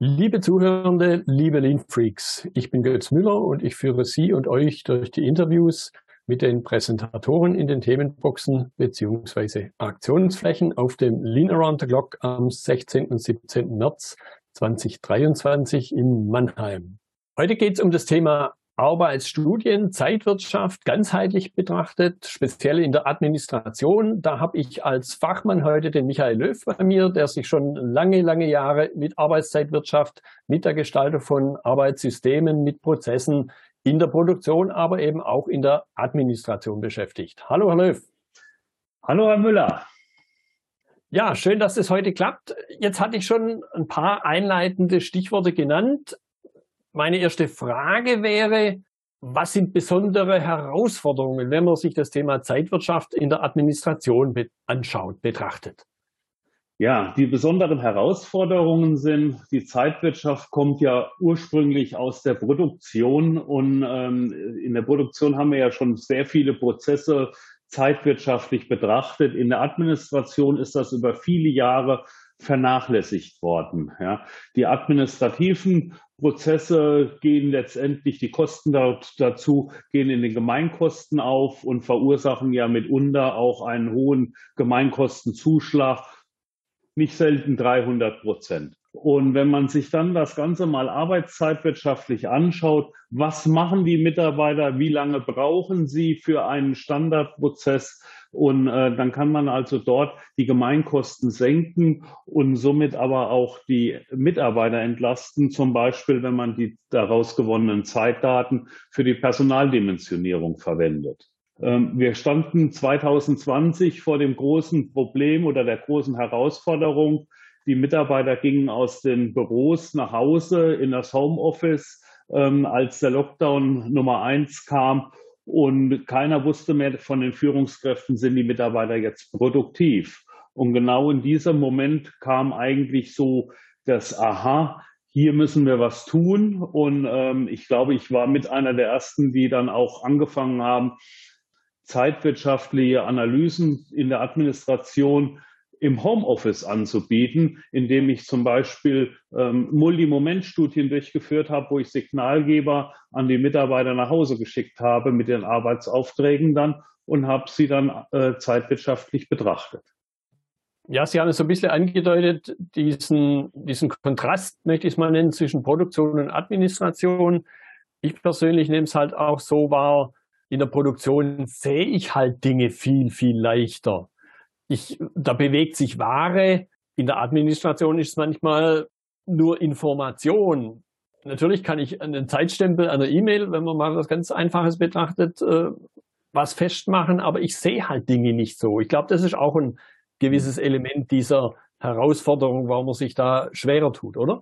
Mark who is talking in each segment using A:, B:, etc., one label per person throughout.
A: Liebe Zuhörende, liebe Lean Freaks, ich bin Götz Müller und ich führe Sie und euch durch die Interviews mit den Präsentatoren in den Themenboxen bzw. Aktionsflächen auf dem Lean Around the Clock am 16. und 17. März 2023 in Mannheim. Heute geht es um das Thema Arbeitsstudien, Zeitwirtschaft ganzheitlich betrachtet, speziell in der Administration. Da habe ich als Fachmann heute den Michael Löw bei mir, der sich schon lange, lange Jahre mit Arbeitszeitwirtschaft, mit der Gestaltung von Arbeitssystemen, mit Prozessen in der Produktion, aber eben auch in der Administration beschäftigt. Hallo, Herr Löw.
B: Hallo, Herr Müller.
A: Ja, schön, dass es heute klappt. Jetzt hatte ich schon ein paar einleitende Stichworte genannt. Meine erste Frage wäre, was sind besondere Herausforderungen, wenn man sich das Thema Zeitwirtschaft in der Administration anschaut, betrachtet?
B: Ja, die besonderen Herausforderungen sind, die Zeitwirtschaft kommt ja ursprünglich aus der Produktion und ähm, in der Produktion haben wir ja schon sehr viele Prozesse zeitwirtschaftlich betrachtet. In der Administration ist das über viele Jahre vernachlässigt worden. Ja. Die administrativen Prozesse gehen letztendlich, die Kosten dazu gehen in den Gemeinkosten auf und verursachen ja mitunter auch einen hohen Gemeinkostenzuschlag, nicht selten 300 Prozent. Und wenn man sich dann das Ganze mal arbeitszeitwirtschaftlich anschaut, was machen die Mitarbeiter, wie lange brauchen sie für einen Standardprozess, und äh, dann kann man also dort die Gemeinkosten senken und somit aber auch die Mitarbeiter entlasten, zum Beispiel wenn man die daraus gewonnenen Zeitdaten für die Personaldimensionierung verwendet. Ähm, wir standen 2020 vor dem großen Problem oder der großen Herausforderung. Die Mitarbeiter gingen aus den Büros nach Hause in das Homeoffice, ähm, als der Lockdown Nummer eins kam und keiner wusste mehr von den Führungskräften, sind die Mitarbeiter jetzt produktiv. Und genau in diesem Moment kam eigentlich so das Aha, hier müssen wir was tun. Und ähm, ich glaube, ich war mit einer der ersten, die dann auch angefangen haben, zeitwirtschaftliche Analysen in der Administration im Homeoffice anzubieten, indem ich zum Beispiel ähm, Multimomentstudien durchgeführt habe, wo ich Signalgeber an die Mitarbeiter nach Hause geschickt habe mit den Arbeitsaufträgen dann und habe sie dann äh, zeitwirtschaftlich betrachtet.
A: Ja, Sie haben es so ein bisschen angedeutet, diesen, diesen Kontrast, möchte ich es mal nennen, zwischen Produktion und Administration. Ich persönlich nehme es halt auch so wahr, in der Produktion sehe ich halt Dinge viel, viel leichter ich, da bewegt sich Ware. In der Administration ist es manchmal nur Information. Natürlich kann ich einen Zeitstempel einer E-Mail, wenn man mal was ganz Einfaches betrachtet, äh, was festmachen, aber ich sehe halt Dinge nicht so. Ich glaube, das ist auch ein gewisses Element dieser Herausforderung, warum man sich da schwerer tut, oder?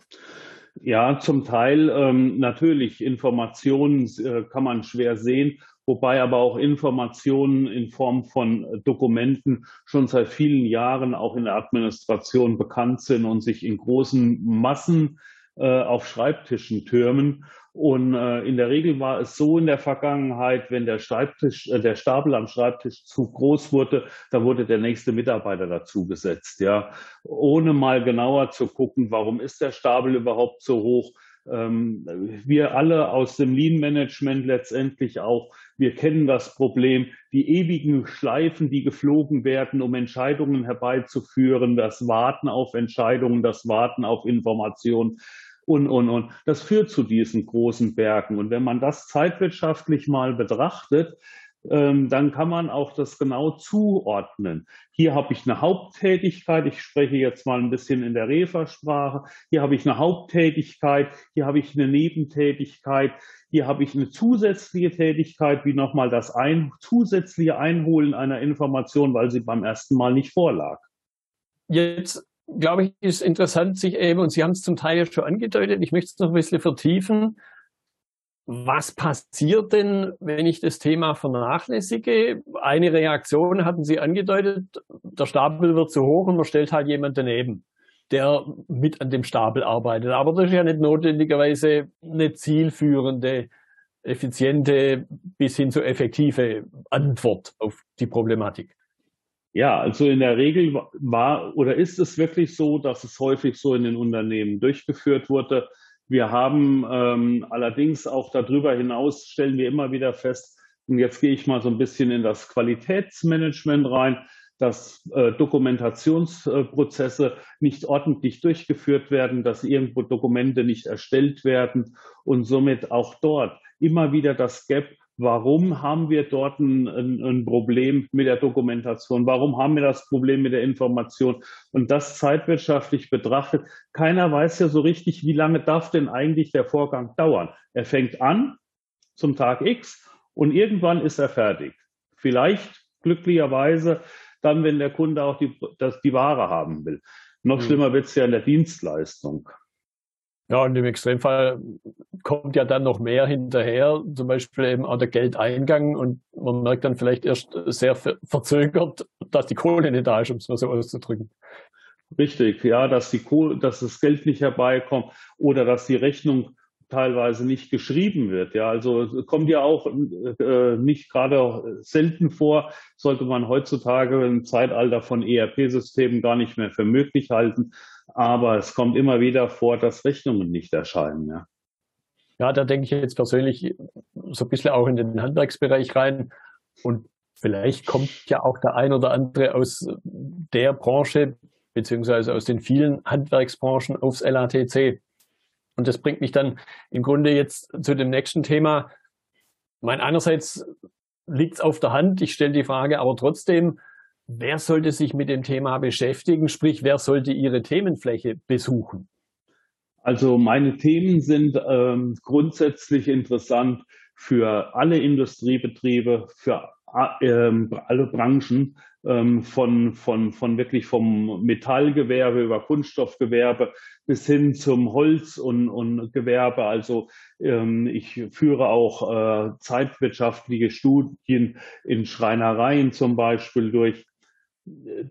B: Ja, zum Teil ähm, natürlich. Informationen äh, kann man schwer sehen wobei aber auch Informationen in Form von Dokumenten schon seit vielen Jahren auch in der Administration bekannt sind und sich in großen Massen äh, auf Schreibtischen türmen. Und äh, in der Regel war es so in der Vergangenheit, wenn der Schreibtisch, äh, der Stapel am Schreibtisch zu groß wurde, da wurde der nächste Mitarbeiter dazu gesetzt, ja, ohne mal genauer zu gucken, warum ist der Stapel überhaupt so hoch? Ähm, wir alle aus dem Lean-Management letztendlich auch, wir kennen das Problem, die ewigen Schleifen, die geflogen werden, um Entscheidungen herbeizuführen, das Warten auf Entscheidungen, das Warten auf Informationen und, und, und. Das führt zu diesen großen Bergen. Und wenn man das zeitwirtschaftlich mal betrachtet, dann kann man auch das genau zuordnen. Hier habe ich eine Haupttätigkeit, ich spreche jetzt mal ein bisschen in der Refa-Sprache, hier habe ich eine Haupttätigkeit, hier habe ich eine Nebentätigkeit, hier habe ich eine zusätzliche Tätigkeit, wie nochmal das ein, zusätzliche Einholen einer Information, weil sie beim ersten Mal nicht vorlag.
A: Jetzt glaube ich, ist interessant, sich eben, und Sie haben es zum Teil ja schon angedeutet, ich möchte es noch ein bisschen vertiefen, was passiert denn, wenn ich das Thema vernachlässige? Eine Reaktion hatten Sie angedeutet, der Stapel wird zu hoch und man stellt halt jemand daneben, der mit an dem Stapel arbeitet. Aber das ist ja nicht notwendigerweise eine zielführende, effiziente bis hin zu effektive Antwort auf die Problematik.
B: Ja, also in der Regel war oder ist es wirklich so, dass es häufig so in den Unternehmen durchgeführt wurde. Wir haben ähm, allerdings auch darüber hinaus, stellen wir immer wieder fest, und jetzt gehe ich mal so ein bisschen in das Qualitätsmanagement rein, dass äh, Dokumentationsprozesse nicht ordentlich durchgeführt werden, dass irgendwo Dokumente nicht erstellt werden und somit auch dort immer wieder das Gap Warum haben wir dort ein, ein, ein, Problem mit der Dokumentation? Warum haben wir das Problem mit der Information? Und das zeitwirtschaftlich betrachtet, keiner weiß ja so richtig, wie lange darf denn eigentlich der Vorgang dauern. Er fängt an zum Tag X und irgendwann ist er fertig. Vielleicht glücklicherweise dann, wenn der Kunde auch die, das, die Ware haben will. Noch mhm. schlimmer wird es ja in der Dienstleistung.
A: Ja, und im Extremfall kommt ja dann noch mehr hinterher, zum Beispiel eben auch der Geldeingang und man merkt dann vielleicht erst sehr verzögert, dass die Kohle nicht da ist, um es mal so auszudrücken.
B: Richtig, ja, dass die Kohle, dass das Geld nicht herbeikommt oder dass die Rechnung teilweise nicht geschrieben wird. Ja, also kommt ja auch äh, nicht gerade selten vor, sollte man heutzutage im Zeitalter von ERP-Systemen gar nicht mehr für möglich halten. Aber es kommt immer wieder vor, dass Rechnungen nicht erscheinen. Ja,
A: ja da denke ich jetzt persönlich so ein bisschen auch in den Handwerksbereich rein. Und vielleicht kommt ja auch der ein oder andere aus der Branche, beziehungsweise aus den vielen Handwerksbranchen aufs LATC. Und das bringt mich dann im Grunde jetzt zu dem nächsten Thema. Mein einerseits liegt es auf der Hand, ich stelle die Frage aber trotzdem, wer sollte sich mit dem Thema beschäftigen, sprich, wer sollte Ihre Themenfläche besuchen?
B: Also meine Themen sind ähm, grundsätzlich interessant für alle Industriebetriebe, für ähm, alle Branchen, ähm, von, von, von wirklich vom Metallgewerbe über Kunststoffgewerbe bis hin zum Holz- und, und Gewerbe. Also ähm, ich führe auch äh, zeitwirtschaftliche Studien in Schreinereien zum Beispiel durch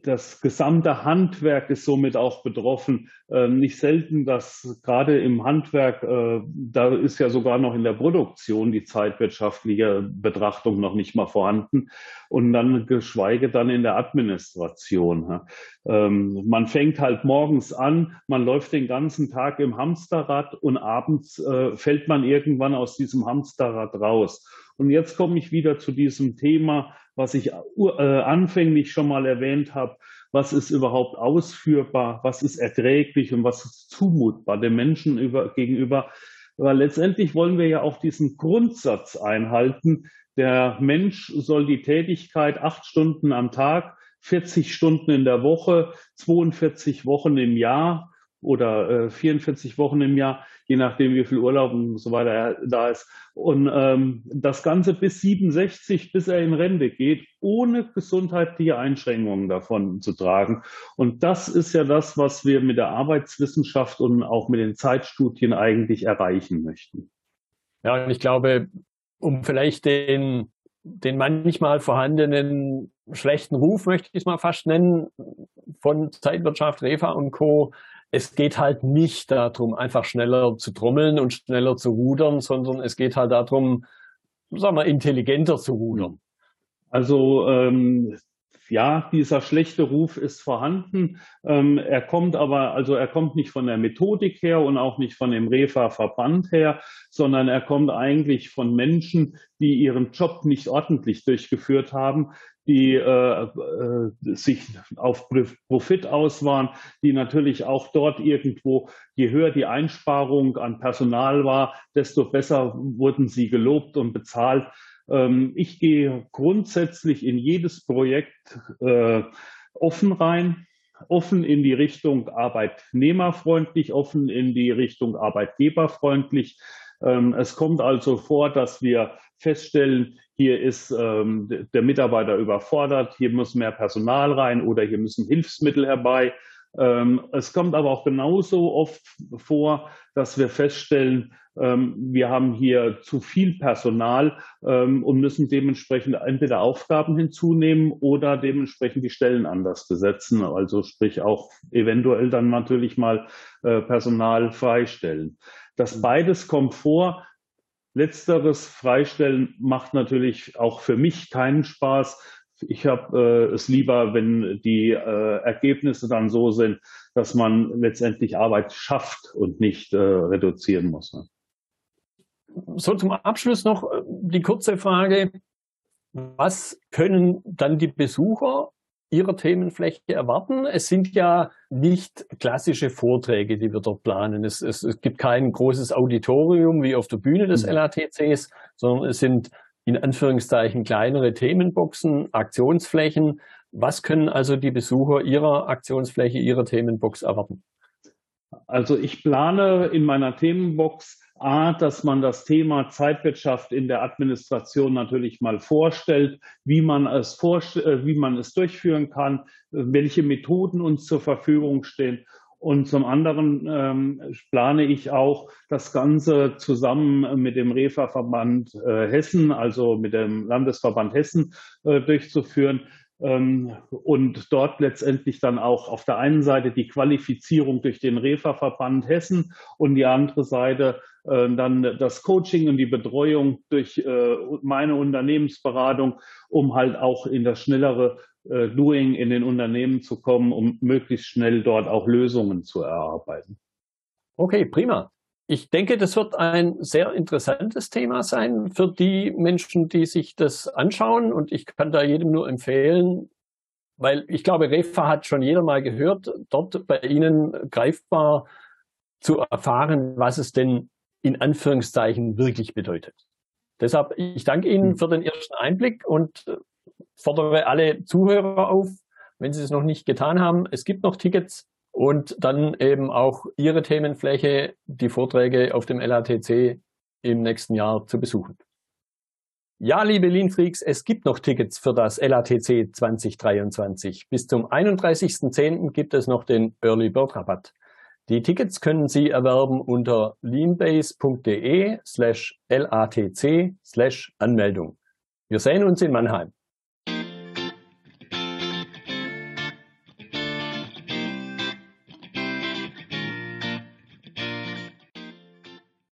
B: das gesamte Handwerk ist somit auch betroffen. Ähm, nicht selten, dass gerade im Handwerk, äh, da ist ja sogar noch in der Produktion die zeitwirtschaftliche Betrachtung noch nicht mal vorhanden und dann geschweige dann in der Administration. Ähm, man fängt halt morgens an, man läuft den ganzen Tag im Hamsterrad und abends äh, fällt man irgendwann aus diesem Hamsterrad raus. Und jetzt komme ich wieder zu diesem Thema, was ich äh, anfänglich schon mal erwähnt habe. Was ist überhaupt ausführbar? Was ist erträglich und was ist zumutbar dem Menschen über, gegenüber? Weil letztendlich wollen wir ja auch diesen Grundsatz einhalten. Der Mensch soll die Tätigkeit acht Stunden am Tag, 40 Stunden in der Woche, 42 Wochen im Jahr oder äh, 44 Wochen im Jahr, je nachdem, wie viel Urlaub und so weiter da ist. Und ähm, das Ganze bis 67, bis er in Rente geht, ohne gesundheitliche Einschränkungen davon zu tragen. Und das ist ja das, was wir mit der Arbeitswissenschaft und auch mit den Zeitstudien eigentlich erreichen möchten.
A: Ja, und ich glaube, um vielleicht den, den manchmal vorhandenen schlechten Ruf, möchte ich es mal fast nennen, von Zeitwirtschaft, Refa und Co es geht halt nicht darum, einfach schneller zu trommeln und schneller zu rudern, sondern es geht halt darum, sagen wir, intelligenter zu rudern.
B: Also ähm, ja, dieser schlechte Ruf ist vorhanden. Ähm, er kommt aber, also er kommt nicht von der Methodik her und auch nicht von dem Refa-Verband her, sondern er kommt eigentlich von Menschen, die ihren Job nicht ordentlich durchgeführt haben, die äh, äh, sich auf Profit aus waren, die natürlich auch dort irgendwo, je höher die Einsparung an Personal war, desto besser wurden sie gelobt und bezahlt. Ähm, ich gehe grundsätzlich in jedes Projekt äh, offen rein, offen in die Richtung arbeitnehmerfreundlich, offen in die Richtung arbeitgeberfreundlich. Ähm, es kommt also vor, dass wir feststellen, hier ist ähm, der Mitarbeiter überfordert, hier muss mehr Personal rein oder hier müssen Hilfsmittel herbei. Ähm, es kommt aber auch genauso oft vor, dass wir feststellen, ähm, wir haben hier zu viel Personal ähm, und müssen dementsprechend entweder Aufgaben hinzunehmen oder dementsprechend die Stellen anders besetzen. Also sprich auch eventuell dann natürlich mal äh, Personal freistellen. Das beides kommt vor. Letzteres Freistellen macht natürlich auch für mich keinen Spaß, ich habe äh, es lieber, wenn die äh, Ergebnisse dann so sind, dass man letztendlich Arbeit schafft und nicht äh, reduzieren muss. Ne?
A: So zum Abschluss noch äh, die kurze Frage. Was können dann die Besucher Ihrer Themenfläche erwarten? Es sind ja nicht klassische Vorträge, die wir dort planen. Es, es, es gibt kein großes Auditorium wie auf der Bühne des mhm. LATCs, sondern es sind in Anführungszeichen kleinere Themenboxen, Aktionsflächen. Was können also die Besucher Ihrer Aktionsfläche, Ihrer Themenbox erwarten?
B: Also ich plane in meiner Themenbox A, dass man das Thema Zeitwirtschaft in der Administration natürlich mal vorstellt, wie man es, äh, wie man es durchführen kann, welche Methoden uns zur Verfügung stehen. Und zum anderen ähm, plane ich auch, das Ganze zusammen mit dem REFA-Verband äh, Hessen, also mit dem Landesverband Hessen, äh, durchzuführen und dort letztendlich dann auch auf der einen Seite die Qualifizierung durch den REFA-Verband Hessen und die andere Seite äh, dann das Coaching und die Betreuung durch äh, meine Unternehmensberatung, um halt auch in das schnellere äh, Doing in den Unternehmen zu kommen, um möglichst schnell dort auch Lösungen zu erarbeiten.
A: Okay, prima. Ich denke, das wird ein sehr interessantes Thema sein für die Menschen, die sich das anschauen. Und ich kann da jedem nur empfehlen, weil ich glaube, Refa hat schon jeder mal gehört, dort bei Ihnen greifbar zu erfahren, was es denn in Anführungszeichen wirklich bedeutet. Deshalb, ich danke Ihnen hm. für den ersten Einblick und fordere alle Zuhörer auf, wenn Sie es noch nicht getan haben. Es gibt noch Tickets und dann eben auch Ihre Themenfläche, die Vorträge auf dem LATC im nächsten Jahr zu besuchen. Ja, liebe Lean Freaks, es gibt noch Tickets für das LATC 2023. Bis zum 31.10. gibt es noch den Early Bird Rabatt. Die Tickets können Sie erwerben unter leanbase.de slash LATC slash Anmeldung. Wir sehen uns in Mannheim.